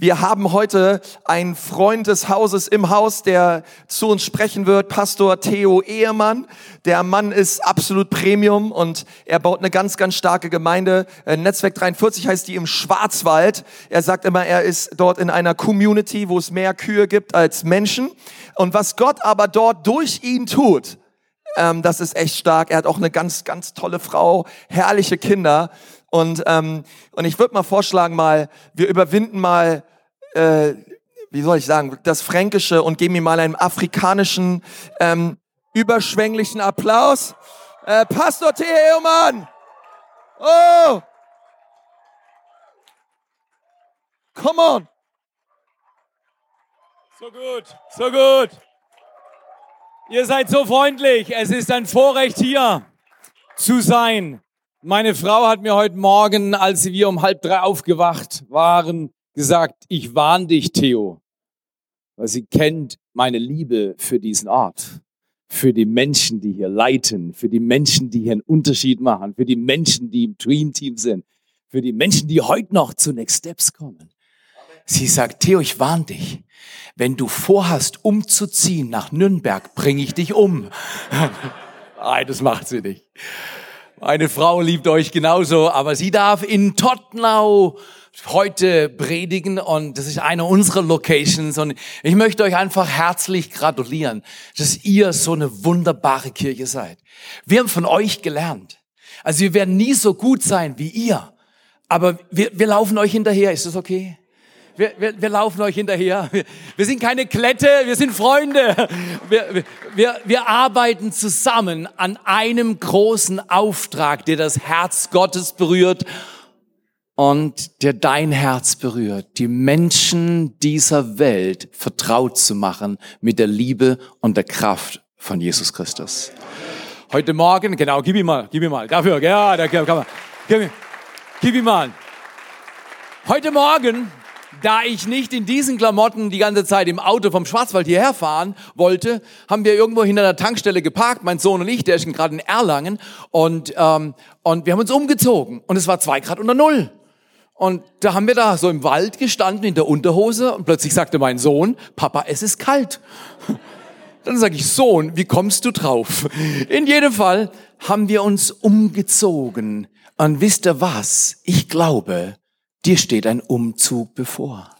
Wir haben heute einen Freund des Hauses im Haus, der zu uns sprechen wird, Pastor Theo Ehemann. Der Mann ist absolut Premium und er baut eine ganz, ganz starke Gemeinde. Äh, Netzwerk 43 heißt die im Schwarzwald. Er sagt immer, er ist dort in einer Community, wo es mehr Kühe gibt als Menschen. Und was Gott aber dort durch ihn tut, ähm, das ist echt stark. Er hat auch eine ganz, ganz tolle Frau, herrliche Kinder. Und, ähm, und ich würde mal vorschlagen, mal, wir überwinden mal, äh, wie soll ich sagen, das Fränkische und geben ihm mal einen afrikanischen, ähm, überschwänglichen Applaus. Äh, Pastor Theo, Mann! Oh! Come on! So gut, so gut. Ihr seid so freundlich. Es ist ein Vorrecht hier zu sein. Meine Frau hat mir heute Morgen, als wir um halb drei aufgewacht waren, gesagt, ich warne dich, Theo, weil sie kennt meine Liebe für diesen Ort, für die Menschen, die hier leiten, für die Menschen, die hier einen Unterschied machen, für die Menschen, die im Dream Team sind, für die Menschen, die heute noch zu Next Steps kommen. Sie sagt, Theo, ich warne dich. Wenn du vorhast, umzuziehen nach Nürnberg, bringe ich dich um. Nein, das macht sie nicht. Meine Frau liebt euch genauso, aber sie darf in Tottenau heute predigen und das ist eine unserer Locations und ich möchte euch einfach herzlich gratulieren, dass ihr so eine wunderbare Kirche seid. Wir haben von euch gelernt. Also wir werden nie so gut sein wie ihr, aber wir, wir laufen euch hinterher. Ist das okay? Wir, wir, wir laufen euch hinterher. Wir, wir sind keine Klette, wir sind Freunde. Wir, wir, wir arbeiten zusammen an einem großen Auftrag, der das Herz Gottes berührt und der dein Herz berührt, die Menschen dieser Welt vertraut zu machen mit der Liebe und der Kraft von Jesus Christus. Heute Morgen, genau, gib ihm mal, gib ihm mal, dafür, ja, da kann man, gib, gib ihm mal. Heute Morgen da ich nicht in diesen Klamotten die ganze Zeit im Auto vom Schwarzwald hierher fahren wollte, haben wir irgendwo hinter der Tankstelle geparkt, mein Sohn und ich, der ist gerade in Erlangen, und, ähm, und wir haben uns umgezogen. Und es war zwei Grad unter Null. Und da haben wir da so im Wald gestanden, in der Unterhose, und plötzlich sagte mein Sohn, Papa, es ist kalt. Dann sage ich, Sohn, wie kommst du drauf? In jedem Fall haben wir uns umgezogen. Und wisst ihr was? Ich glaube, Dir steht ein Umzug bevor.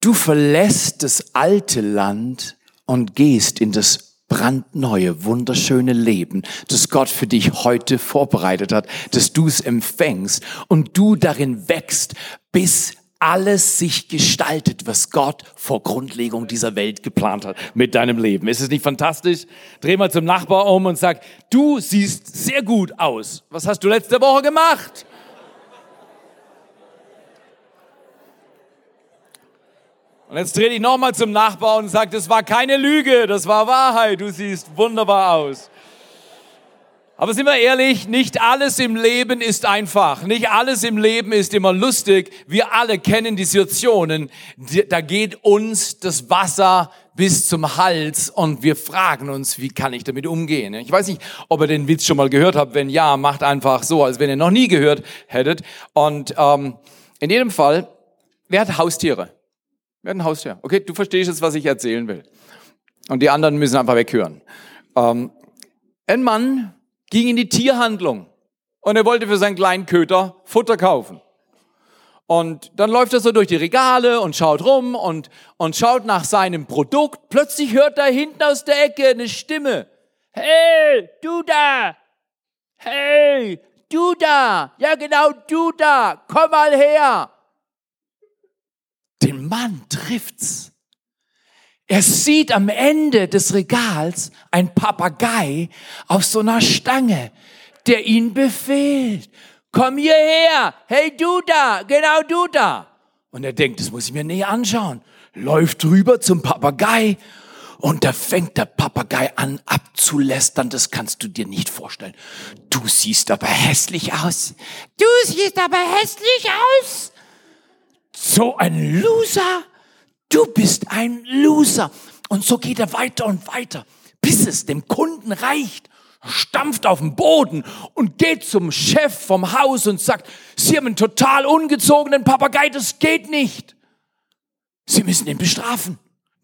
Du verlässt das alte Land und gehst in das brandneue, wunderschöne Leben, das Gott für dich heute vorbereitet hat, dass du es empfängst und du darin wächst, bis alles sich gestaltet, was Gott vor Grundlegung dieser Welt geplant hat mit deinem Leben. Ist es nicht fantastisch? Dreh mal zum Nachbar um und sag, du siehst sehr gut aus. Was hast du letzte Woche gemacht? Und jetzt dreh dich nochmal zum Nachbar und sag, das war keine Lüge, das war Wahrheit, du siehst wunderbar aus. Aber sind wir ehrlich, nicht alles im Leben ist einfach. Nicht alles im Leben ist immer lustig. Wir alle kennen die Situationen. Da geht uns das Wasser bis zum Hals und wir fragen uns, wie kann ich damit umgehen? Ich weiß nicht, ob ihr den Witz schon mal gehört habt. Wenn ja, macht einfach so, als wenn ihr noch nie gehört hättet. Und ähm, in jedem Fall, wer hat Haustiere? Hatten ein Haustier. Okay, du verstehst jetzt, was ich erzählen will. Und die anderen müssen einfach weghören. Ähm, ein Mann ging in die Tierhandlung und er wollte für seinen kleinen Köter Futter kaufen. Und dann läuft er so durch die Regale und schaut rum und, und schaut nach seinem Produkt. Plötzlich hört er hinten aus der Ecke eine Stimme. Hey, du da! Hey, du da! Ja genau, du da! Komm mal her! Den Mann trifft's. Er sieht am Ende des Regals ein Papagei auf so einer Stange, der ihn befehlt. Komm hierher. Hey, du da. Genau du da. Und er denkt, das muss ich mir näher anschauen. Läuft rüber zum Papagei und da fängt der Papagei an abzulästern. Das kannst du dir nicht vorstellen. Du siehst aber hässlich aus. Du siehst aber hässlich aus. So ein Loser. Du bist ein Loser. Und so geht er weiter und weiter, bis es dem Kunden reicht. stampft auf den Boden und geht zum Chef vom Haus und sagt, Sie haben einen total ungezogenen Papagei, das geht nicht. Sie müssen ihn bestrafen.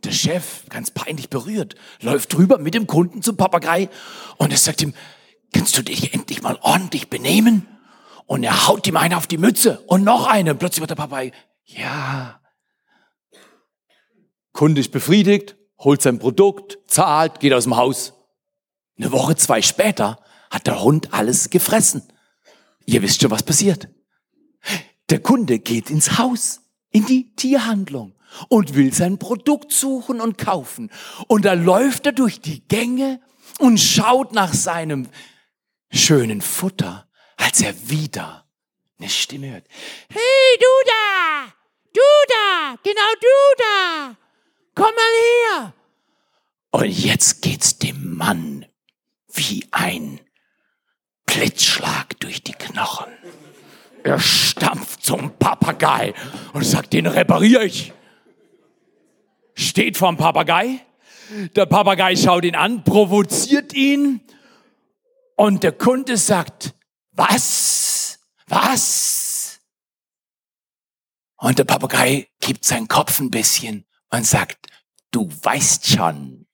Der Chef, ganz peinlich berührt, läuft drüber mit dem Kunden zum Papagei und er sagt ihm, kannst du dich endlich mal ordentlich benehmen? Und er haut ihm eine auf die Mütze und noch eine. Und plötzlich wird der Papagei, ja. Kunde ist befriedigt, holt sein Produkt, zahlt, geht aus dem Haus. Eine Woche, zwei später hat der Hund alles gefressen. Ihr wisst schon, was passiert. Der Kunde geht ins Haus, in die Tierhandlung und will sein Produkt suchen und kaufen. Und da läuft er durch die Gänge und schaut nach seinem schönen Futter, als er wieder eine Stimme hört. Hey, du da! Du da! Genau du da! Komm mal her! Und jetzt geht's dem Mann wie ein Blitzschlag durch die Knochen. Er stampft zum Papagei und sagt, den repariere ich. Steht vorm Papagei. Der Papagei schaut ihn an, provoziert ihn. Und der Kunde sagt, was? Was? Und der Papagei gibt seinen Kopf ein bisschen und sagt, du weißt schon.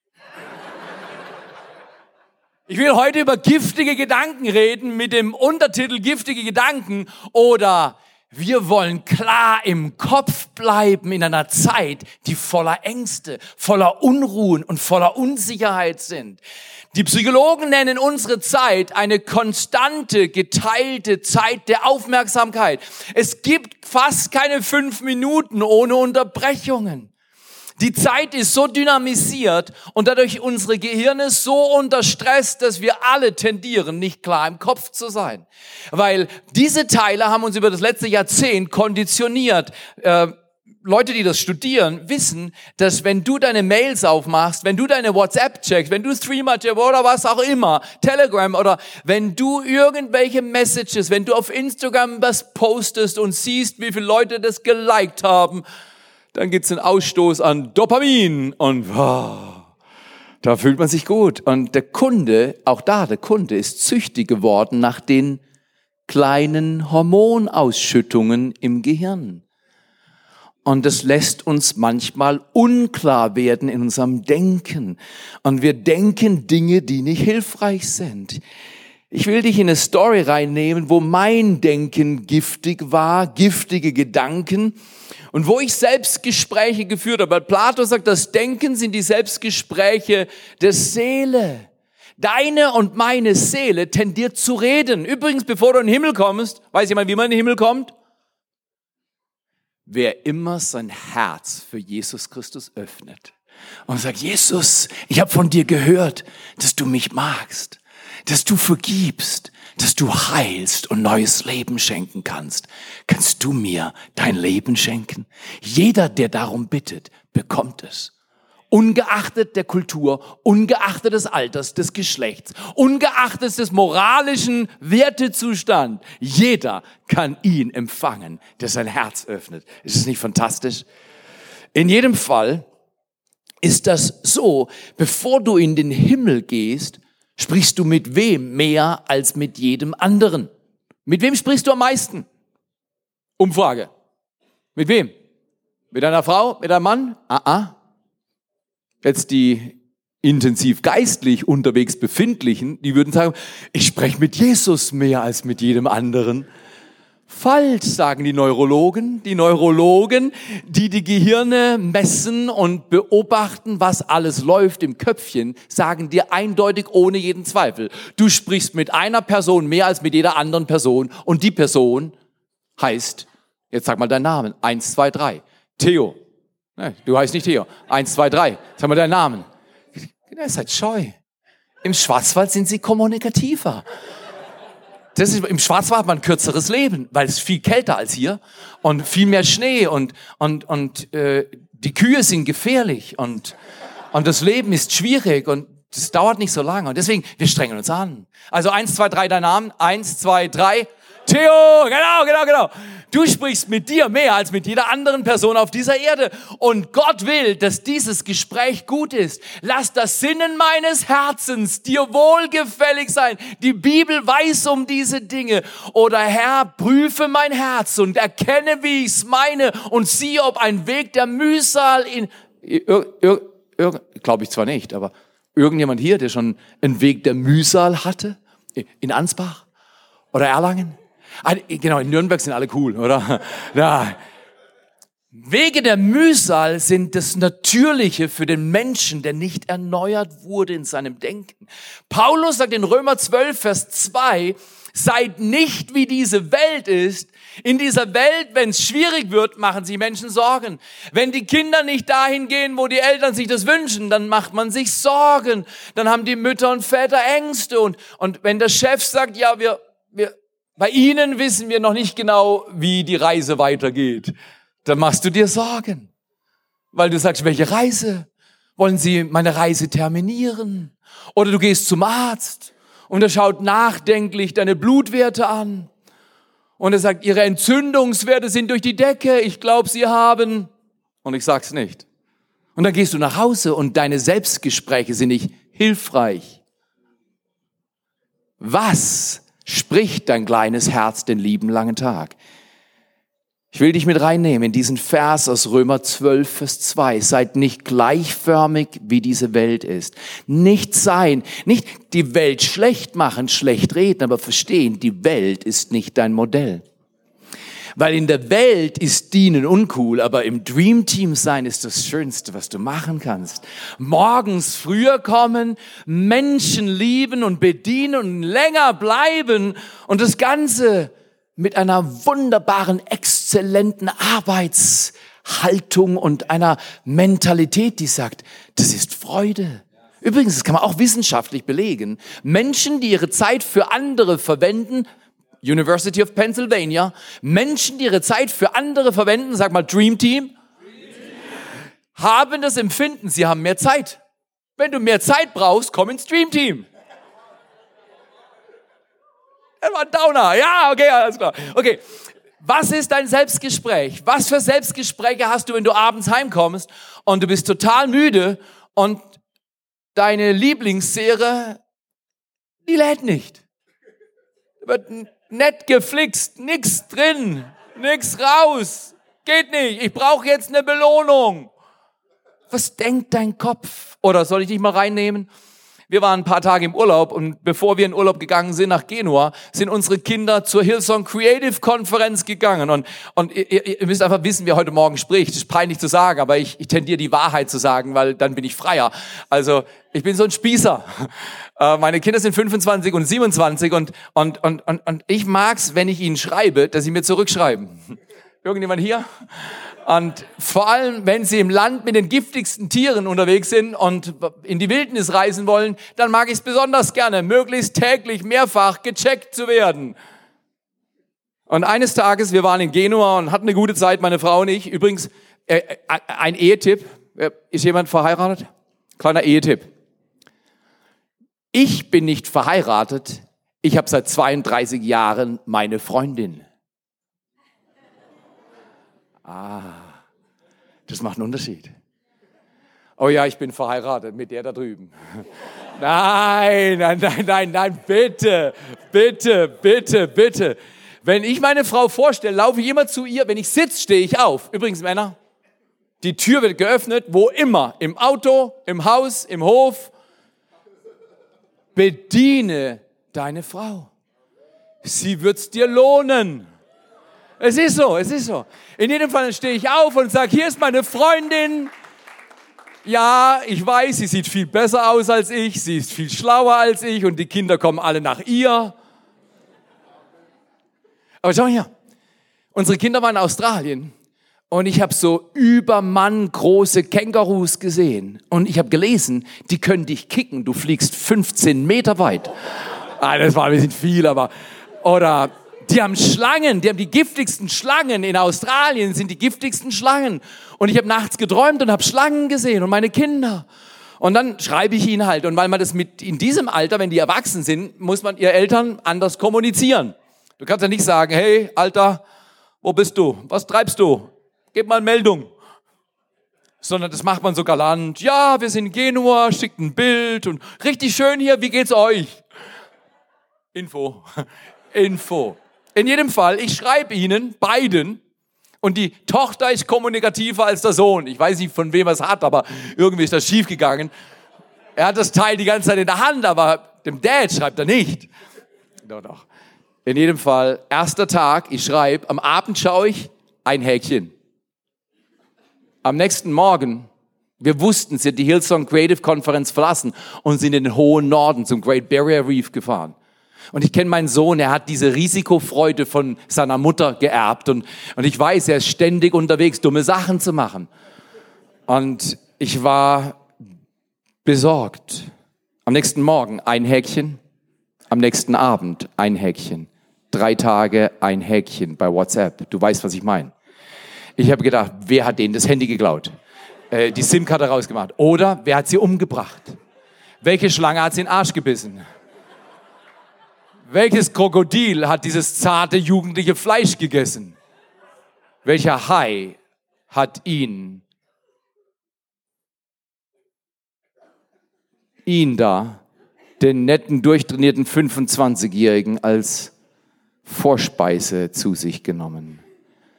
Ich will heute über giftige Gedanken reden mit dem Untertitel Giftige Gedanken oder wir wollen klar im Kopf bleiben in einer Zeit, die voller Ängste, voller Unruhen und voller Unsicherheit sind. Die Psychologen nennen unsere Zeit eine konstante, geteilte Zeit der Aufmerksamkeit. Es gibt fast keine fünf Minuten ohne Unterbrechungen. Die Zeit ist so dynamisiert und dadurch unsere Gehirne so unter Stress, dass wir alle tendieren, nicht klar im Kopf zu sein. Weil diese Teile haben uns über das letzte Jahrzehnt konditioniert. Äh, Leute, die das studieren, wissen, dass wenn du deine Mails aufmachst, wenn du deine WhatsApp checkst, wenn du Streamer oder was auch immer, Telegram oder wenn du irgendwelche Messages, wenn du auf Instagram was postest und siehst, wie viele Leute das geliked haben, dann gibt's einen Ausstoß an Dopamin und wow, da fühlt man sich gut. Und der Kunde, auch da, der Kunde ist züchtig geworden nach den kleinen Hormonausschüttungen im Gehirn. Und das lässt uns manchmal unklar werden in unserem Denken. Und wir denken Dinge, die nicht hilfreich sind. Ich will dich in eine Story reinnehmen, wo mein Denken giftig war, giftige Gedanken und wo ich Selbstgespräche geführt habe. Weil Plato sagt, das Denken sind die Selbstgespräche der Seele. Deine und meine Seele tendiert zu reden. Übrigens, bevor du in den Himmel kommst, weiß jemand, wie man in den Himmel kommt? Wer immer sein Herz für Jesus Christus öffnet und sagt, Jesus, ich habe von dir gehört, dass du mich magst dass du vergibst, dass du heilst und neues Leben schenken kannst. Kannst du mir dein Leben schenken? Jeder, der darum bittet, bekommt es. Ungeachtet der Kultur, ungeachtet des Alters, des Geschlechts, ungeachtet des moralischen Wertezustand. Jeder kann ihn empfangen, der sein Herz öffnet. Ist es nicht fantastisch? In jedem Fall ist das so, bevor du in den Himmel gehst, Sprichst du mit wem mehr als mit jedem anderen? Mit wem sprichst du am meisten? Umfrage. Mit wem? Mit einer Frau? Mit einem Mann? Ah, ah. Jetzt die intensiv geistlich unterwegs befindlichen, die würden sagen, ich spreche mit Jesus mehr als mit jedem anderen. Falsch, sagen die Neurologen. Die Neurologen, die die Gehirne messen und beobachten, was alles läuft im Köpfchen, sagen dir eindeutig ohne jeden Zweifel. Du sprichst mit einer Person mehr als mit jeder anderen Person und die Person heißt, jetzt sag mal deinen Namen, eins, zwei, drei, Theo. Nee, du heißt nicht Theo. Eins, zwei, drei. Sag mal deinen Namen. Ihr seid scheu. Im Schwarzwald sind sie kommunikativer. Das ist, Im Schwarzwald hat man ein kürzeres Leben, weil es viel kälter als hier und viel mehr Schnee und, und, und äh, die Kühe sind gefährlich und, und das Leben ist schwierig und das dauert nicht so lange. Und deswegen, wir strengen uns an. Also eins, zwei, drei, dein Name. Eins, zwei, drei. Theo, genau, genau, genau. Du sprichst mit dir mehr als mit jeder anderen Person auf dieser Erde. Und Gott will, dass dieses Gespräch gut ist. Lass das Sinnen meines Herzens dir wohlgefällig sein. Die Bibel weiß um diese Dinge. Oder Herr, prüfe mein Herz und erkenne, wie ich es meine und siehe, ob ein Weg der Mühsal in, glaube ich zwar nicht, aber irgendjemand hier, der schon einen Weg der Mühsal hatte? In Ansbach? Oder Erlangen? Ah, genau, in Nürnberg sind alle cool, oder? Ja. Wege der Mühsal sind das Natürliche für den Menschen, der nicht erneuert wurde in seinem Denken. Paulus sagt in Römer 12, Vers 2, seid nicht wie diese Welt ist. In dieser Welt, wenn es schwierig wird, machen sich Menschen Sorgen. Wenn die Kinder nicht dahin gehen, wo die Eltern sich das wünschen, dann macht man sich Sorgen. Dann haben die Mütter und Väter Ängste. Und, und wenn der Chef sagt, ja, wir, wir, bei Ihnen wissen wir noch nicht genau, wie die Reise weitergeht. Dann machst du dir Sorgen, weil du sagst, welche Reise? Wollen Sie meine Reise terminieren? Oder du gehst zum Arzt und er schaut nachdenklich deine Blutwerte an und er sagt, Ihre Entzündungswerte sind durch die Decke. Ich glaube, Sie haben und ich sag's nicht. Und dann gehst du nach Hause und deine Selbstgespräche sind nicht hilfreich. Was spricht dein kleines Herz den lieben langen Tag. Ich will dich mit reinnehmen in diesen Vers aus Römer 12, Vers 2. Seid nicht gleichförmig, wie diese Welt ist. Nicht sein, nicht die Welt schlecht machen, schlecht reden, aber verstehen, die Welt ist nicht dein Modell. Weil in der Welt ist dienen uncool, aber im Dream Team sein ist das Schönste, was du machen kannst. Morgens früher kommen, Menschen lieben und bedienen und länger bleiben und das Ganze mit einer wunderbaren, exzellenten Arbeitshaltung und einer Mentalität, die sagt, das ist Freude. Übrigens, das kann man auch wissenschaftlich belegen. Menschen, die ihre Zeit für andere verwenden, University of Pennsylvania, Menschen, die ihre Zeit für andere verwenden, sag mal Dream Team, haben das Empfinden, sie haben mehr Zeit. Wenn du mehr Zeit brauchst, komm ins Dream Team. Das war ein Downer. Ja, okay, alles klar. Okay. Was ist dein Selbstgespräch? Was für Selbstgespräche hast du, wenn du abends heimkommst und du bist total müde und deine Lieblingsserie, die lädt nicht. Wird nett geflixt, nix drin, nix raus. Geht nicht, ich brauche jetzt eine Belohnung. Was denkt dein Kopf? Oder soll ich dich mal reinnehmen? Wir waren ein paar Tage im Urlaub und bevor wir in Urlaub gegangen sind nach Genua, sind unsere Kinder zur Hillsong Creative Konferenz gegangen. Und, und ihr, ihr müsst einfach wissen, wer heute Morgen spricht. Das ist peinlich zu sagen, aber ich, ich tendiere die Wahrheit zu sagen, weil dann bin ich freier. Also ich bin so ein Spießer. Äh, meine Kinder sind 25 und 27 und, und, und, und, und ich mag's, wenn ich ihnen schreibe, dass sie mir zurückschreiben. Irgendjemand hier? Und vor allem, wenn sie im Land mit den giftigsten Tieren unterwegs sind und in die Wildnis reisen wollen, dann mag ich es besonders gerne, möglichst täglich mehrfach gecheckt zu werden. Und eines Tages, wir waren in Genua und hatten eine gute Zeit, meine Frau und ich. Übrigens, äh, äh ein Ehetipp. Äh, ist jemand verheiratet? Kleiner Ehetipp. Ich bin nicht verheiratet. Ich habe seit 32 Jahren meine Freundin. Ah, das macht einen Unterschied. Oh ja, ich bin verheiratet mit der da drüben. Nein, nein, nein, nein, nein, bitte, bitte, bitte, bitte. Wenn ich meine Frau vorstelle, laufe ich immer zu ihr. Wenn ich sitze, stehe ich auf. Übrigens, Männer, die Tür wird geöffnet, wo immer. Im Auto, im Haus, im Hof, Bediene deine Frau. Sie wird's dir lohnen. Es ist so, es ist so. In jedem Fall stehe ich auf und sage, hier ist meine Freundin. Ja, ich weiß, sie sieht viel besser aus als ich, sie ist viel schlauer als ich und die Kinder kommen alle nach ihr. Aber schau mal hier, unsere Kinder waren in Australien und ich habe so übermann große Kängurus gesehen. Und ich habe gelesen, die können dich kicken. Du fliegst 15 Meter weit. Ah, das war ein bisschen viel, aber... Oder die haben Schlangen, die haben die giftigsten Schlangen. In Australien sind die giftigsten Schlangen. Und ich habe nachts geträumt und habe Schlangen gesehen und meine Kinder. Und dann schreibe ich ihnen halt. Und weil man das mit in diesem Alter, wenn die erwachsen sind, muss man ihr Eltern anders kommunizieren. Du kannst ja nicht sagen, hey, Alter, wo bist du? Was treibst du? Gib mal Meldung. Sondern das macht man so galant. Ja, wir sind in Genua, schickt ein Bild und richtig schön hier, wie geht's euch? Info. Info. In jedem Fall, ich schreibe Ihnen beiden und die Tochter ist kommunikativer als der Sohn. Ich weiß nicht, von wem er es hat, aber irgendwie ist das schiefgegangen. Er hat das Teil die ganze Zeit in der Hand, aber dem Dad schreibt er nicht. Doch, doch. In jedem Fall, erster Tag, ich schreibe, am Abend schaue ich ein Häkchen. Am nächsten Morgen, wir wussten, sie hat die Hillsong Creative Conference verlassen und sind in den hohen Norden zum Great Barrier Reef gefahren. Und ich kenne meinen Sohn, er hat diese Risikofreude von seiner Mutter geerbt und, und ich weiß, er ist ständig unterwegs, dumme Sachen zu machen. Und ich war besorgt. Am nächsten Morgen ein Häkchen, am nächsten Abend ein Häkchen. Drei Tage ein Häkchen bei WhatsApp. Du weißt, was ich meine. Ich habe gedacht, wer hat denen das Handy geklaut? Äh, die SIM-Karte rausgemacht. Oder wer hat sie umgebracht? Welche Schlange hat sie in den Arsch gebissen? Welches Krokodil hat dieses zarte jugendliche Fleisch gegessen? Welcher Hai hat ihn, ihn da, den netten, durchtrainierten 25-Jährigen als Vorspeise zu sich genommen?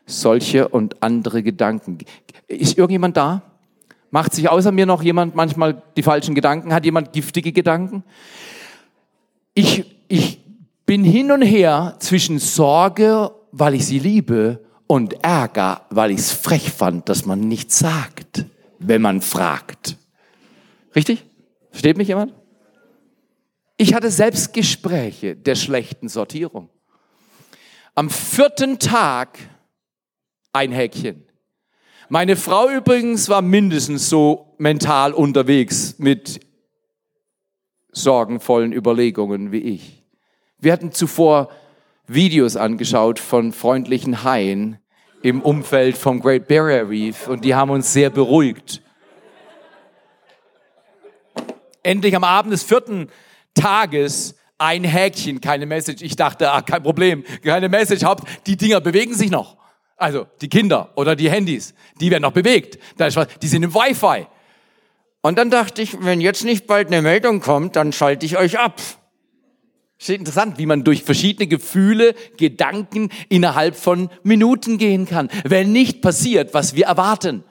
Solche und andere Gedanken. Ist irgendjemand da? Macht sich außer mir noch jemand manchmal die falschen Gedanken? Hat jemand giftige Gedanken? Ich, ich bin hin und her zwischen Sorge, weil ich sie liebe, und Ärger, weil ich es frech fand, dass man nichts sagt, wenn man fragt. Richtig? Versteht mich jemand? Ich hatte selbst Gespräche der schlechten Sortierung. Am vierten Tag ein Häkchen. Meine Frau übrigens war mindestens so mental unterwegs mit sorgenvollen Überlegungen wie ich. Wir hatten zuvor Videos angeschaut von freundlichen Haien im Umfeld vom Great Barrier Reef und die haben uns sehr beruhigt. Endlich am Abend des vierten Tages ein Häkchen, keine Message. Ich dachte, ah, kein Problem, keine Message. Haupt, die Dinger bewegen sich noch. Also die Kinder oder die Handys, die werden noch bewegt. Die sind im Wi-Fi. Und dann dachte ich, wenn jetzt nicht bald eine Meldung kommt, dann schalte ich euch ab. Ist interessant, wie man durch verschiedene Gefühle, Gedanken innerhalb von Minuten gehen kann, wenn nicht passiert, was wir erwarten.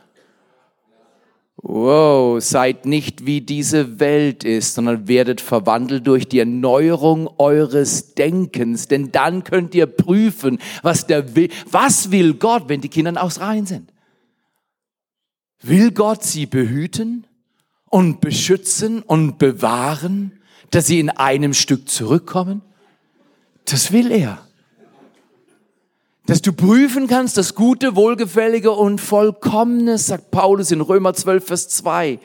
Wow, seid nicht wie diese Welt ist, sondern werdet verwandelt durch die Erneuerung eures Denkens, denn dann könnt ihr prüfen, was der will. Was will Gott, wenn die Kinder aus Reihen sind? Will Gott sie behüten und beschützen und bewahren? Dass sie in einem Stück zurückkommen? Das will er. Dass du prüfen kannst, das Gute, Wohlgefällige und Vollkommene, sagt Paulus in Römer 12, Vers 2.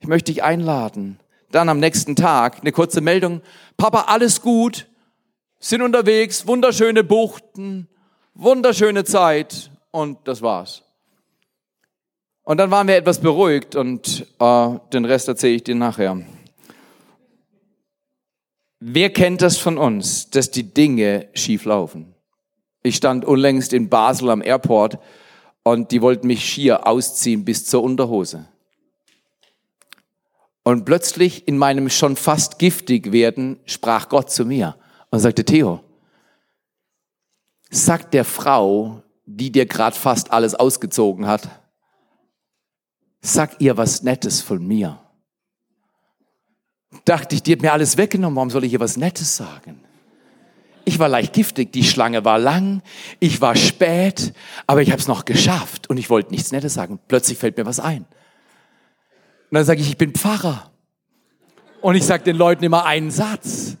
Ich möchte dich einladen. Dann am nächsten Tag eine kurze Meldung. Papa, alles gut, sind unterwegs, wunderschöne Buchten, wunderschöne Zeit und das war's. Und dann waren wir etwas beruhigt und äh, den Rest erzähle ich dir nachher. Wer kennt das von uns, dass die Dinge schief laufen? Ich stand unlängst in Basel am Airport und die wollten mich schier ausziehen bis zur Unterhose. Und plötzlich in meinem schon fast giftig werden sprach Gott zu mir und sagte, Theo, sag der Frau, die dir gerade fast alles ausgezogen hat, sag ihr was Nettes von mir dachte ich, die hat mir alles weggenommen, warum soll ich ihr was Nettes sagen? Ich war leicht giftig, die Schlange war lang, ich war spät, aber ich habe es noch geschafft und ich wollte nichts Nettes sagen. Plötzlich fällt mir was ein. Und dann sage ich, ich bin Pfarrer. Und ich sage den Leuten immer einen Satz.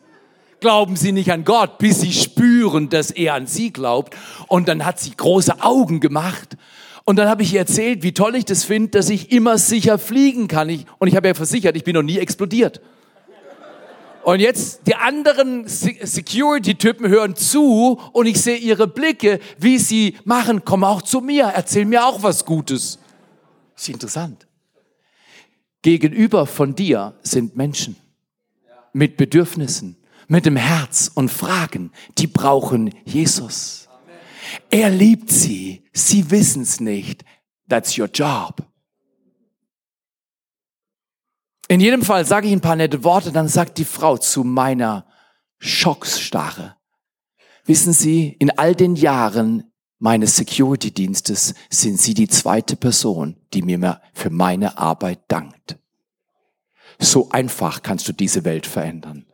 Glauben Sie nicht an Gott, bis Sie spüren, dass er an Sie glaubt. Und dann hat sie große Augen gemacht. Und dann habe ich ihr erzählt, wie toll ich das finde, dass ich immer sicher fliegen kann. Ich, und ich habe ihr versichert, ich bin noch nie explodiert. Und jetzt die anderen Security-Typen hören zu und ich sehe ihre Blicke, wie sie machen, komm auch zu mir, erzähl mir auch was Gutes. Ist interessant. Gegenüber von dir sind Menschen mit Bedürfnissen, mit dem Herz und fragen, die brauchen Jesus. Er liebt sie, sie wissen es nicht. That's your job. In jedem Fall sage ich ein paar nette Worte, dann sagt die Frau zu meiner Schocksstarre. Wissen Sie, in all den Jahren meines Security-Dienstes sind Sie die zweite Person, die mir für meine Arbeit dankt. So einfach kannst du diese Welt verändern.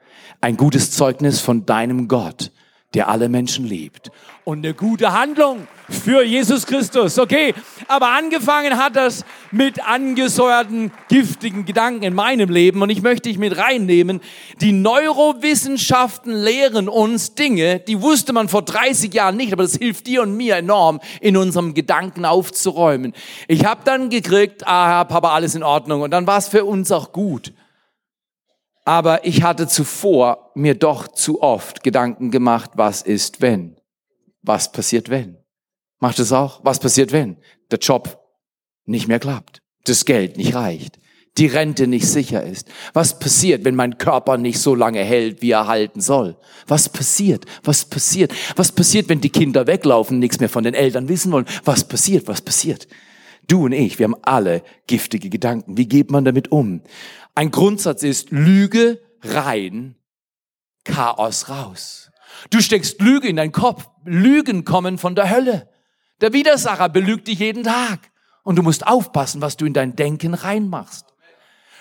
Ein gutes Zeugnis von deinem Gott, der alle Menschen liebt. Und eine gute Handlung für Jesus Christus. Okay, aber angefangen hat das mit angesäuerten, giftigen Gedanken in meinem Leben. Und ich möchte dich mit reinnehmen. Die Neurowissenschaften lehren uns Dinge, die wusste man vor 30 Jahren nicht, aber das hilft dir und mir enorm, in unserem Gedanken aufzuräumen. Ich habe dann gekriegt, ah, Papa, alles in Ordnung. Und dann war es für uns auch gut. Aber ich hatte zuvor mir doch zu oft Gedanken gemacht, was ist wenn? Was passiert wenn? Macht es auch? Was passiert wenn? Der Job nicht mehr klappt, das Geld nicht reicht, die Rente nicht sicher ist. Was passiert, wenn mein Körper nicht so lange hält, wie er halten soll? Was passiert? Was passiert? Was passiert, wenn die Kinder weglaufen, nichts mehr von den Eltern wissen wollen? Was passiert? Was passiert? Du und ich, wir haben alle giftige Gedanken. Wie geht man damit um? Ein Grundsatz ist Lüge rein, Chaos raus. Du steckst Lüge in deinen Kopf. Lügen kommen von der Hölle. Der Widersacher belügt dich jeden Tag. Und du musst aufpassen, was du in dein Denken reinmachst.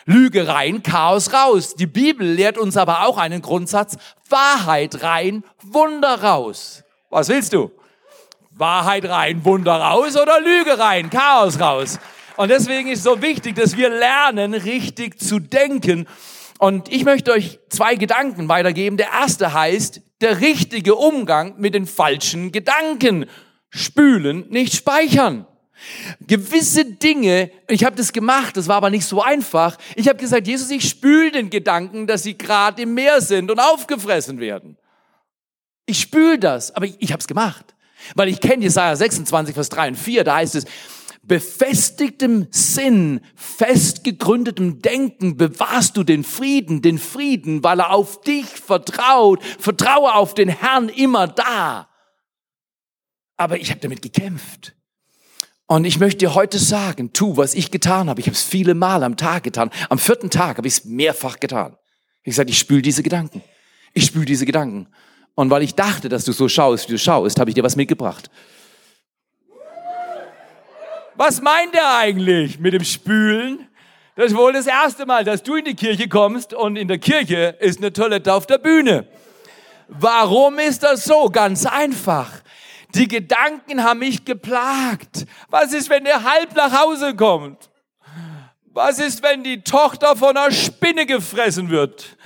Lüge rein, Chaos raus. Die Bibel lehrt uns aber auch einen Grundsatz. Wahrheit rein, Wunder raus. Was willst du? Wahrheit rein, Wunder raus oder Lüge rein, Chaos raus? Und deswegen ist es so wichtig, dass wir lernen, richtig zu denken. Und ich möchte euch zwei Gedanken weitergeben. Der erste heißt, der richtige Umgang mit den falschen Gedanken. Spülen, nicht speichern. Gewisse Dinge, ich habe das gemacht, das war aber nicht so einfach. Ich habe gesagt, Jesus, ich spüle den Gedanken, dass sie gerade im Meer sind und aufgefressen werden. Ich spüle das, aber ich, ich habe es gemacht. Weil ich kenne Jesaja 26, Vers 3 und 4, da heißt es, befestigtem Sinn, festgegründetem Denken bewahrst du den Frieden, den Frieden, weil er auf dich vertraut. Vertraue auf den Herrn immer da. Aber ich habe damit gekämpft. Und ich möchte dir heute sagen, tu, was ich getan habe. Ich habe es viele Mal am Tag getan. Am vierten Tag habe ich es mehrfach getan. Ich gesagt, ich spüle diese Gedanken. Ich spüle diese Gedanken. Und weil ich dachte, dass du so schaust, wie du schaust, habe ich dir was mitgebracht. Was meint er eigentlich mit dem Spülen? Das ist wohl das erste Mal, dass du in die Kirche kommst und in der Kirche ist eine Toilette auf der Bühne. Warum ist das so? Ganz einfach. Die Gedanken haben mich geplagt. Was ist, wenn er halb nach Hause kommt? Was ist, wenn die Tochter von einer Spinne gefressen wird?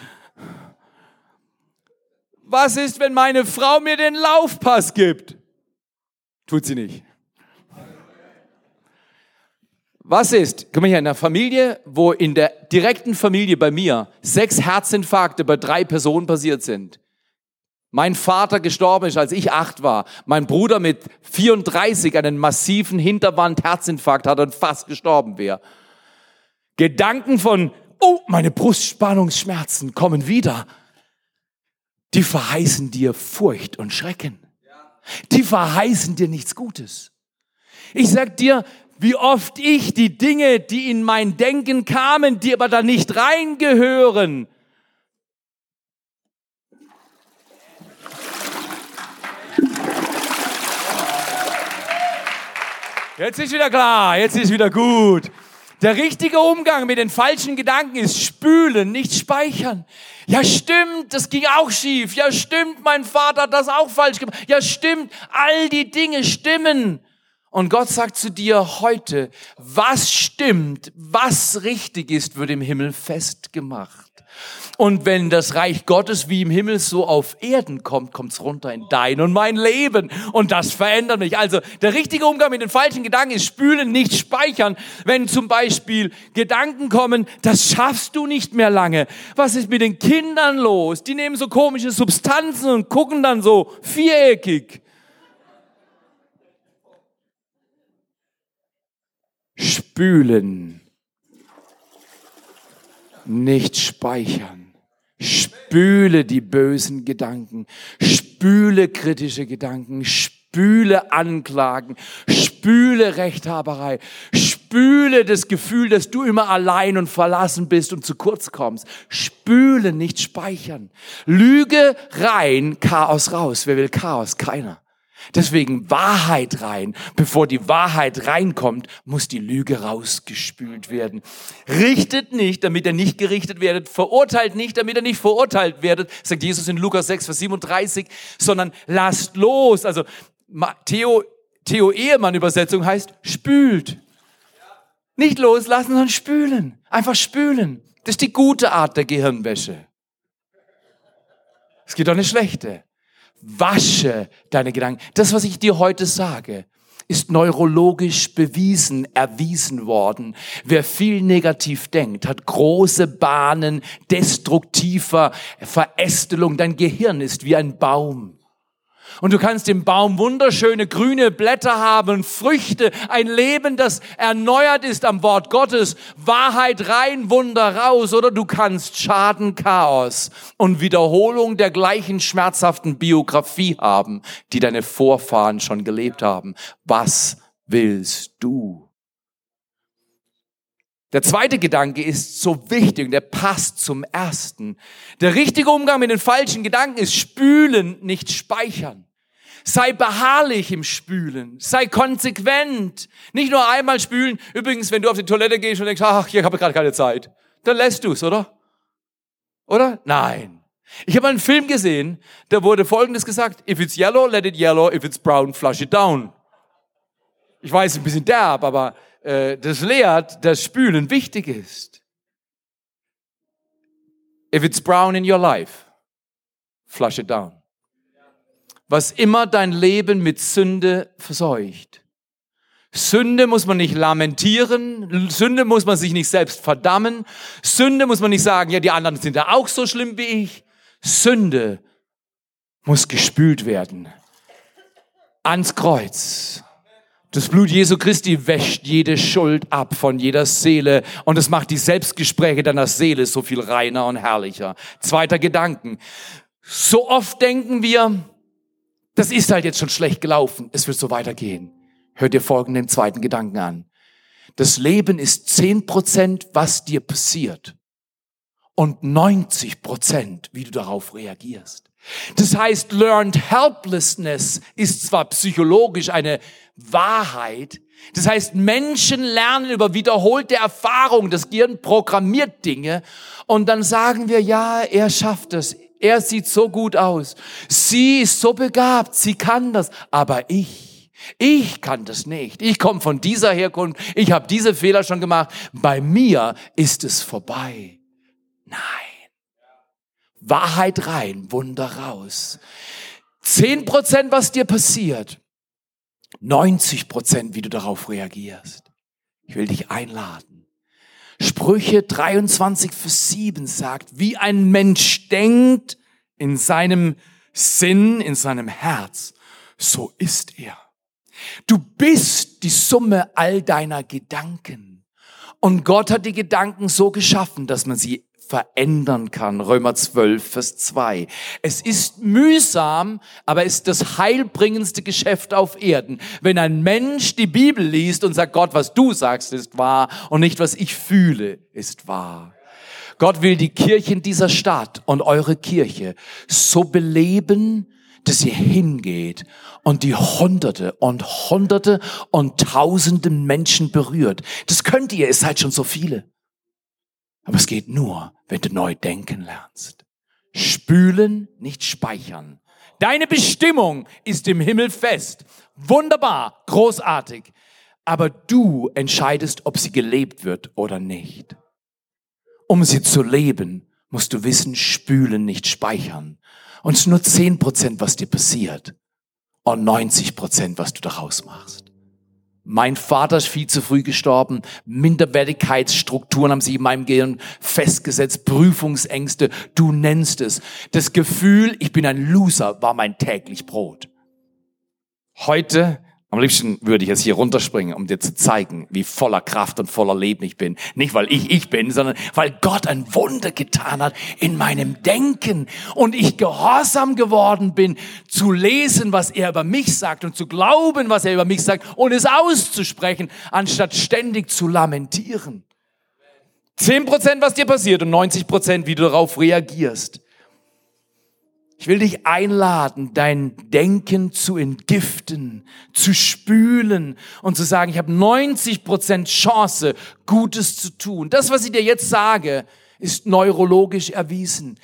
Was ist, wenn meine Frau mir den Laufpass gibt? Tut sie nicht. Was ist, guck mal hier, in einer Familie, wo in der direkten Familie bei mir sechs Herzinfarkte bei drei Personen passiert sind. Mein Vater gestorben ist, als ich acht war. Mein Bruder mit 34 einen massiven Hinterwand-Herzinfarkt hat und fast gestorben wäre. Gedanken von, oh, meine Brustspannungsschmerzen kommen wieder. Die verheißen dir Furcht und Schrecken. Die verheißen dir nichts Gutes. Ich sag dir, wie oft ich die Dinge, die in mein Denken kamen, die aber da nicht reingehören, Jetzt ist wieder klar, jetzt ist wieder gut. Der richtige Umgang mit den falschen Gedanken ist spülen, nicht speichern. Ja, stimmt, das ging auch schief. Ja, stimmt, mein Vater hat das auch falsch gemacht. Ja, stimmt, all die Dinge stimmen. Und Gott sagt zu dir heute, was stimmt, was richtig ist, wird im Himmel festgemacht. Und wenn das Reich Gottes wie im Himmel so auf Erden kommt, kommt's runter in dein und mein Leben. Und das verändert mich. Also der richtige Umgang mit den falschen Gedanken ist spülen, nicht speichern. Wenn zum Beispiel Gedanken kommen, das schaffst du nicht mehr lange. Was ist mit den Kindern los? Die nehmen so komische Substanzen und gucken dann so viereckig. Spülen, nicht speichern. Spüle die bösen Gedanken, spüle kritische Gedanken, spüle Anklagen, spüle Rechthaberei, spüle das Gefühl, dass du immer allein und verlassen bist und zu kurz kommst. Spüle, nicht speichern. Lüge rein, Chaos raus. Wer will Chaos? Keiner. Deswegen Wahrheit rein. Bevor die Wahrheit reinkommt, muss die Lüge rausgespült werden. Richtet nicht, damit ihr nicht gerichtet werdet. Verurteilt nicht, damit ihr nicht verurteilt werdet, sagt Jesus in Lukas 6, Vers 37, sondern lasst los. Also Theo, Theo Ehemann Übersetzung heißt spült. Nicht loslassen, sondern spülen. Einfach spülen. Das ist die gute Art der Gehirnwäsche. Es gibt auch eine schlechte. Wasche deine Gedanken. Das, was ich dir heute sage, ist neurologisch bewiesen, erwiesen worden. Wer viel negativ denkt, hat große Bahnen destruktiver Verästelung. Dein Gehirn ist wie ein Baum. Und du kannst im Baum wunderschöne grüne Blätter haben, Früchte, ein Leben, das erneuert ist am Wort Gottes, Wahrheit rein, Wunder raus. Oder du kannst Schaden, Chaos und Wiederholung der gleichen schmerzhaften Biografie haben, die deine Vorfahren schon gelebt haben. Was willst du? Der zweite Gedanke ist so wichtig und der passt zum ersten. Der richtige Umgang mit den falschen Gedanken ist spülen, nicht speichern. Sei beharrlich im Spülen. Sei konsequent. Nicht nur einmal spülen. Übrigens, wenn du auf die Toilette gehst und denkst, ach, ich habe gerade keine Zeit, dann lässt du es, oder? Oder? Nein. Ich habe einen Film gesehen, da wurde Folgendes gesagt. If it's yellow, let it yellow. If it's brown, flush it down. Ich weiß, ein bisschen derb, aber äh, das lehrt, dass Spülen wichtig ist. If it's brown in your life, flush it down was immer dein Leben mit Sünde verseucht. Sünde muss man nicht lamentieren, Sünde muss man sich nicht selbst verdammen, Sünde muss man nicht sagen, ja, die anderen sind ja auch so schlimm wie ich. Sünde muss gespült werden. Ans Kreuz. Das Blut Jesu Christi wäscht jede Schuld ab von jeder Seele und es macht die Selbstgespräche deiner Seele so viel reiner und herrlicher. Zweiter Gedanken. So oft denken wir, das ist halt jetzt schon schlecht gelaufen. Es wird so weitergehen. Hört dir folgenden zweiten Gedanken an. Das Leben ist zehn Prozent, was dir passiert. Und 90 Prozent, wie du darauf reagierst. Das heißt, learned helplessness ist zwar psychologisch eine Wahrheit. Das heißt, Menschen lernen über wiederholte Erfahrungen. Das Gehirn programmiert Dinge. Und dann sagen wir, ja, er schafft es. Er sieht so gut aus. Sie ist so begabt. Sie kann das. Aber ich, ich kann das nicht. Ich komme von dieser Herkunft. Ich habe diese Fehler schon gemacht. Bei mir ist es vorbei. Nein. Wahrheit rein, Wunder raus. Zehn Prozent, was dir passiert. 90 Prozent, wie du darauf reagierst. Ich will dich einladen Sprüche 23, Vers 7 sagt, wie ein Mensch denkt in seinem Sinn, in seinem Herz, so ist er. Du bist die Summe all deiner Gedanken. Und Gott hat die Gedanken so geschaffen, dass man sie verändern kann. Römer 12, Vers 2. Es ist mühsam, aber ist das heilbringendste Geschäft auf Erden. Wenn ein Mensch die Bibel liest und sagt, Gott, was du sagst, ist wahr und nicht, was ich fühle, ist wahr. Gott will die Kirchen dieser Stadt und eure Kirche so beleben, dass ihr hingeht und die Hunderte und Hunderte und Tausende Menschen berührt. Das könnt ihr, es seid schon so viele. Aber es geht nur, wenn du neu denken lernst. Spülen, nicht speichern. Deine Bestimmung ist im Himmel fest. Wunderbar, großartig. Aber du entscheidest, ob sie gelebt wird oder nicht. Um sie zu leben, musst du wissen, spülen, nicht speichern. Und es ist nur zehn Prozent, was dir passiert. Und 90 Prozent, was du daraus machst. Mein Vater ist viel zu früh gestorben. Minderwertigkeitsstrukturen haben sich in meinem Gehirn festgesetzt. Prüfungsängste. Du nennst es. Das Gefühl, ich bin ein Loser, war mein täglich Brot. Heute Am liebsten würde ich jetzt hier runterspringen, um dir zu zeigen, wie voller Kraft und voller Leben ich bin. Nicht, weil ich ich bin, sondern weil Gott ein Wunder getan hat in meinem Denken und ich gehorsam geworden bin, zu lesen, was er über mich sagt und zu glauben, was er über mich sagt und es auszusprechen, anstatt ständig zu lamentieren. Zehn Prozent, was dir passiert und 90 Prozent, wie du darauf reagierst. Ich will dich einladen, dein Denken zu entgiften, zu spülen und zu sagen, ich habe 90 Prozent Chance, Gutes zu tun. Das, was ich dir jetzt sage, ist neurologisch erwiesen.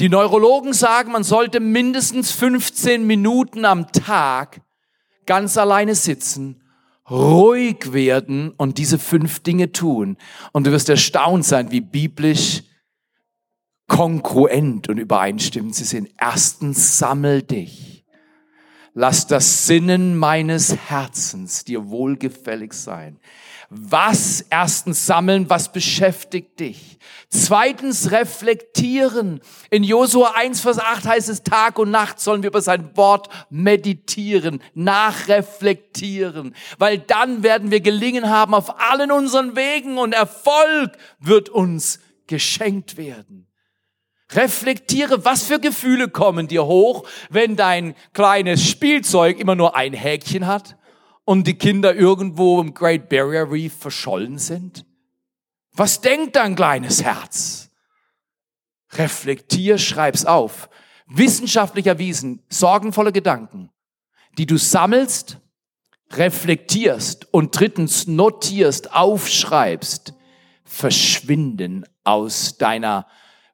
Die Neurologen sagen, man sollte mindestens 15 Minuten am Tag ganz alleine sitzen, ruhig werden und diese fünf Dinge tun. Und du wirst erstaunt sein, wie biblisch kongruent und übereinstimmend sie sind. Erstens, sammel dich. Lass das Sinnen meines Herzens dir wohlgefällig sein. Was erstens sammeln, was beschäftigt dich? Zweitens reflektieren. In Josua 1, Vers 8 heißt es, Tag und Nacht sollen wir über sein Wort meditieren, nachreflektieren, weil dann werden wir gelingen haben auf allen unseren Wegen und Erfolg wird uns geschenkt werden. Reflektiere, was für Gefühle kommen dir hoch, wenn dein kleines Spielzeug immer nur ein Häkchen hat und die Kinder irgendwo im Great Barrier Reef verschollen sind? Was denkt dein kleines Herz? Reflektier, schreib's auf. Wissenschaftlich erwiesen, sorgenvolle Gedanken, die du sammelst, reflektierst und drittens notierst, aufschreibst, verschwinden aus deiner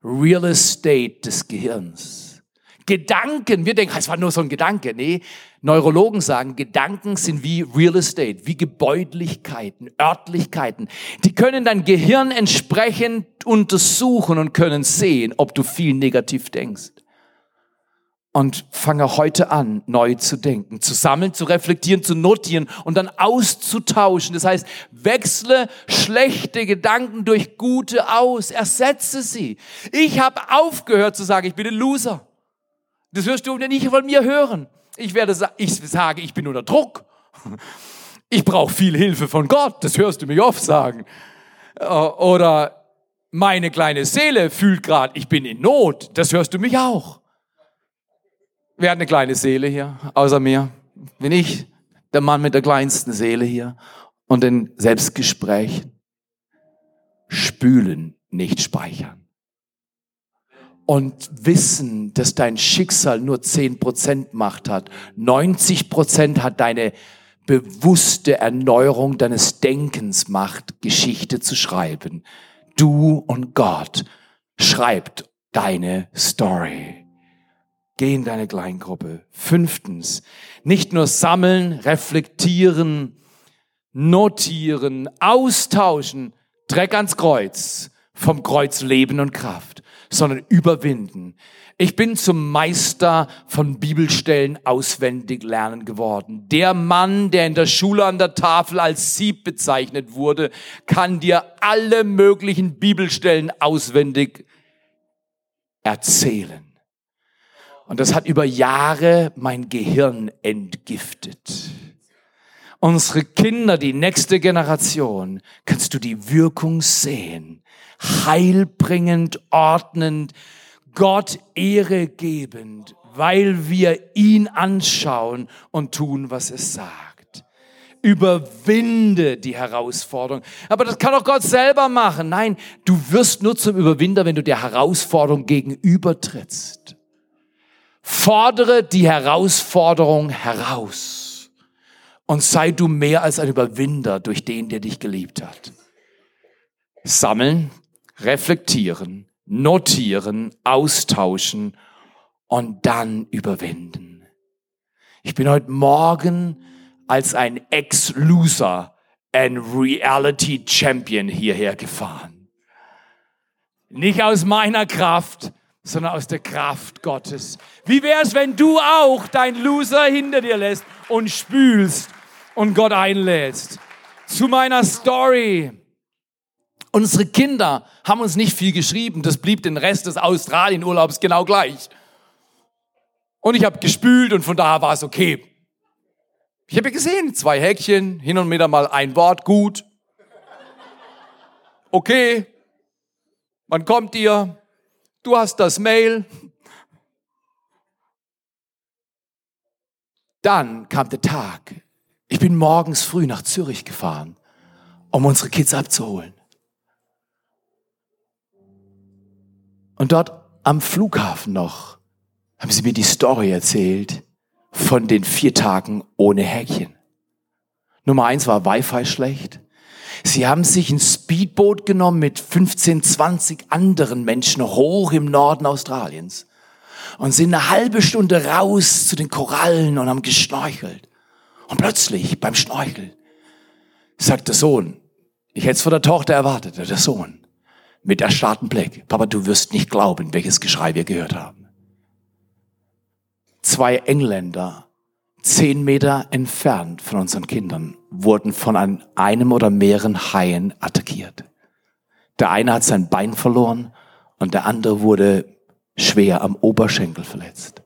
Real Estate des Gehirns. Gedanken, wir denken, es war nur so ein Gedanke. Nee, Neurologen sagen, Gedanken sind wie Real Estate, wie Gebäudlichkeiten, Örtlichkeiten. Die können dein Gehirn entsprechend untersuchen und können sehen, ob du viel negativ denkst und fange heute an, neu zu denken, zu sammeln, zu reflektieren, zu notieren und dann auszutauschen. Das heißt, wechsle schlechte Gedanken durch gute aus, ersetze sie. Ich habe aufgehört zu sagen, ich bin ein Loser. Das wirst du nicht von mir hören. Ich werde ich sage, ich bin unter Druck. Ich brauche viel Hilfe von Gott. Das hörst du mich oft sagen. Äh, oder meine kleine Seele fühlt gerade, ich bin in Not. Das hörst du mich auch. Wer hat eine kleine Seele hier, außer mir? Bin ich der Mann mit der kleinsten Seele hier? Und in Selbstgesprächen spülen, nicht speichern. Und wissen, dass dein Schicksal nur zehn Prozent Macht hat. 90 Prozent hat deine bewusste Erneuerung deines Denkens Macht, Geschichte zu schreiben. Du und Gott schreibt deine Story. Geh in deine Kleingruppe. Fünftens, nicht nur sammeln, reflektieren, notieren, austauschen, Dreck ans Kreuz, vom Kreuz Leben und Kraft, sondern überwinden. Ich bin zum Meister von Bibelstellen auswendig lernen geworden. Der Mann, der in der Schule an der Tafel als Sieb bezeichnet wurde, kann dir alle möglichen Bibelstellen auswendig erzählen. Und das hat über Jahre mein Gehirn entgiftet. Unsere Kinder, die nächste Generation, kannst du die Wirkung sehen. Heilbringend, ordnend, Gott Ehre gebend, weil wir ihn anschauen und tun, was es sagt. Überwinde die Herausforderung. Aber das kann doch Gott selber machen. Nein, du wirst nur zum Überwinder, wenn du der Herausforderung gegenübertrittst. Fordere die Herausforderung heraus und sei du mehr als ein Überwinder durch den, der dich geliebt hat. Sammeln, reflektieren, notieren, austauschen und dann überwinden. Ich bin heute Morgen als ein Ex-Loser, ein Reality Champion hierher gefahren. Nicht aus meiner Kraft, sondern aus der Kraft Gottes. Wie wär's, wenn du auch dein Loser hinter dir lässt und spülst und Gott einlädst? Zu meiner Story. Unsere Kinder haben uns nicht viel geschrieben. Das blieb den Rest des Australienurlaubs genau gleich. Und ich habe gespült und von daher war es okay. Ich habe gesehen, zwei Häkchen, hin und wieder mal ein Wort, gut. Okay, wann kommt ihr? Du hast das Mail. Dann kam der Tag. Ich bin morgens früh nach Zürich gefahren, um unsere Kids abzuholen. Und dort am Flughafen noch haben sie mir die Story erzählt von den vier Tagen ohne Häkchen. Nummer eins war Wi-Fi schlecht. Sie haben sich ein Speedboot genommen mit 15, 20 anderen Menschen hoch im Norden Australiens und sind eine halbe Stunde raus zu den Korallen und haben geschnorchelt. Und plötzlich beim Schnorcheln sagt der Sohn, ich hätte es von der Tochter erwartet, der Sohn, mit erstarrtem Blick, Papa, du wirst nicht glauben, welches Geschrei wir gehört haben. Zwei Engländer, zehn Meter entfernt von unseren Kindern, wurden von einem oder mehreren Haien attackiert. Der eine hat sein Bein verloren und der andere wurde schwer am Oberschenkel verletzt.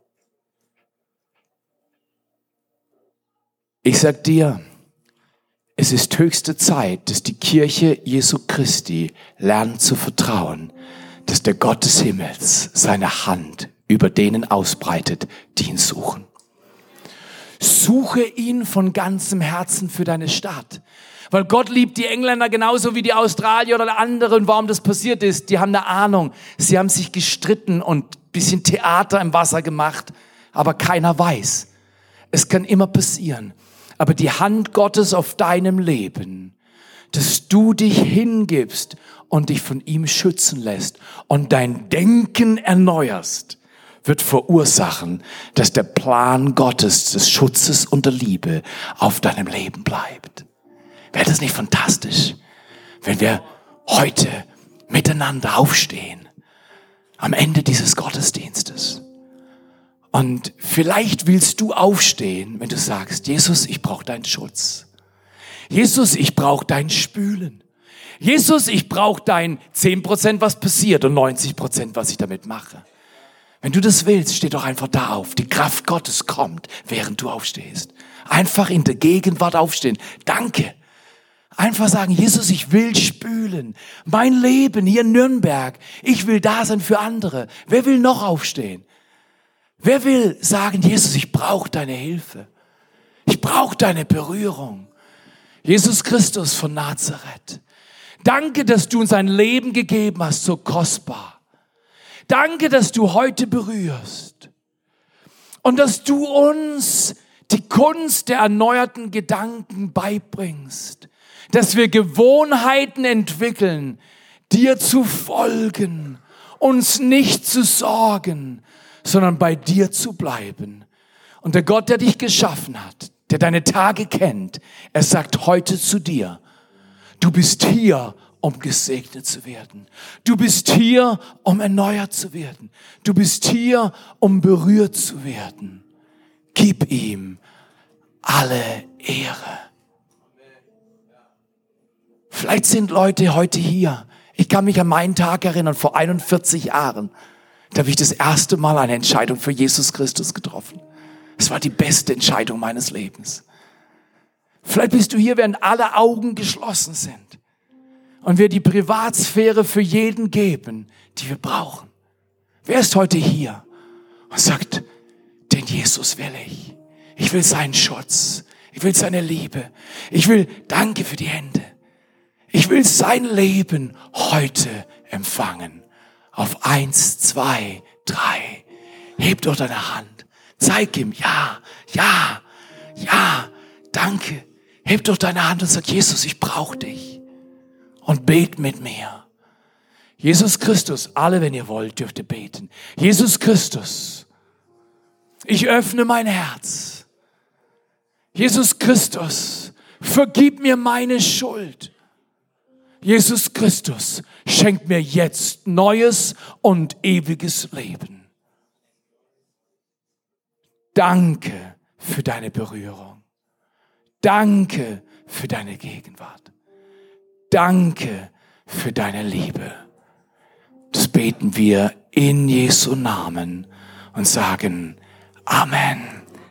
Ich sag dir, es ist höchste Zeit, dass die Kirche Jesu Christi lernt zu vertrauen, dass der Gott des Himmels seine Hand über denen ausbreitet, die ihn suchen. Suche ihn von ganzem Herzen für deine Stadt. Weil Gott liebt die Engländer genauso wie die Australier oder andere. warum das passiert ist, die haben eine Ahnung. Sie haben sich gestritten und bisschen Theater im Wasser gemacht, aber keiner weiß. Es kann immer passieren. Aber die Hand Gottes auf deinem Leben, dass du dich hingibst und dich von ihm schützen lässt und dein Denken erneuerst, wird verursachen, dass der Plan Gottes des Schutzes und der Liebe auf deinem Leben bleibt. Wäre das nicht fantastisch, wenn wir heute miteinander aufstehen am Ende dieses Gottesdienstes? Und vielleicht willst du aufstehen, wenn du sagst, Jesus, ich brauche deinen Schutz. Jesus, ich brauche dein Spülen. Jesus, ich brauche dein 10%, was passiert und 90%, was ich damit mache. Wenn du das willst, steh doch einfach da auf. Die Kraft Gottes kommt, während du aufstehst. Einfach in der Gegenwart aufstehen. Danke. Einfach sagen, Jesus, ich will spülen. Mein Leben hier in Nürnberg. Ich will da sein für andere. Wer will noch aufstehen? Wer will sagen, Jesus, ich brauche deine Hilfe. Ich brauche deine Berührung. Jesus Christus von Nazareth. Danke, dass du uns ein Leben gegeben hast, so kostbar. Danke, dass du heute berührst und dass du uns die Kunst der erneuerten Gedanken beibringst, dass wir Gewohnheiten entwickeln, dir zu folgen, uns nicht zu sorgen, sondern bei dir zu bleiben. Und der Gott, der dich geschaffen hat, der deine Tage kennt, er sagt heute zu dir, du bist hier, um gesegnet zu werden. Du bist hier, um erneuert zu werden. Du bist hier, um berührt zu werden. Gib ihm alle Ehre. Vielleicht sind Leute heute hier. Ich kann mich an meinen Tag erinnern, vor 41 Jahren. Da habe ich das erste Mal eine Entscheidung für Jesus Christus getroffen. Es war die beste Entscheidung meines Lebens. Vielleicht bist du hier, während alle Augen geschlossen sind und wir die Privatsphäre für jeden geben, die wir brauchen. Wer ist heute hier und sagt, den Jesus will ich. Ich will seinen Schutz. Ich will seine Liebe. Ich will Danke für die Hände. Ich will sein Leben heute empfangen. Auf eins, zwei, drei. Heb doch deine Hand. Zeig ihm, ja, ja, ja, danke. Heb doch deine Hand und sag, Jesus, ich brauche dich und bet mit mir. Jesus Christus, alle, wenn ihr wollt, dürft ihr beten. Jesus Christus, ich öffne mein Herz. Jesus Christus, vergib mir meine Schuld. Jesus Christus, schenk mir jetzt neues und ewiges Leben. Danke für deine Berührung. Danke für deine Gegenwart. Danke für deine Liebe. Das beten wir in Jesu Namen und sagen Amen.